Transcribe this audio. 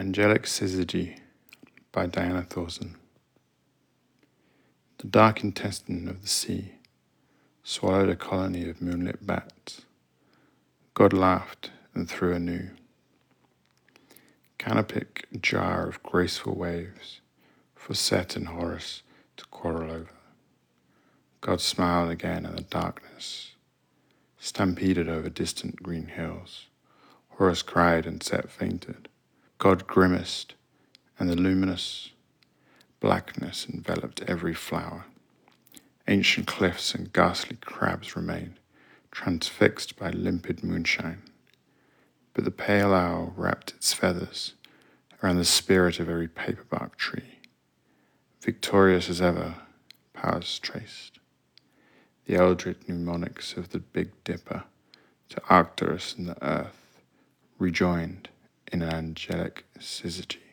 Angelic Syzygy by Diana Thorson. The dark intestine of the sea swallowed a colony of moonlit bats. God laughed and threw anew. Canopic jar of graceful waves for Set and Horus to quarrel over. God smiled again in the darkness, stampeded over distant green hills. Horus cried and Set fainted. God grimaced, and the luminous blackness enveloped every flower. Ancient cliffs and ghastly crabs remained, transfixed by limpid moonshine. But the pale owl wrapped its feathers around the spirit of every paperbark tree. Victorious as ever, powers traced. The eldritch mnemonics of the Big Dipper to Arcturus and the earth rejoined in an angelic syzygy.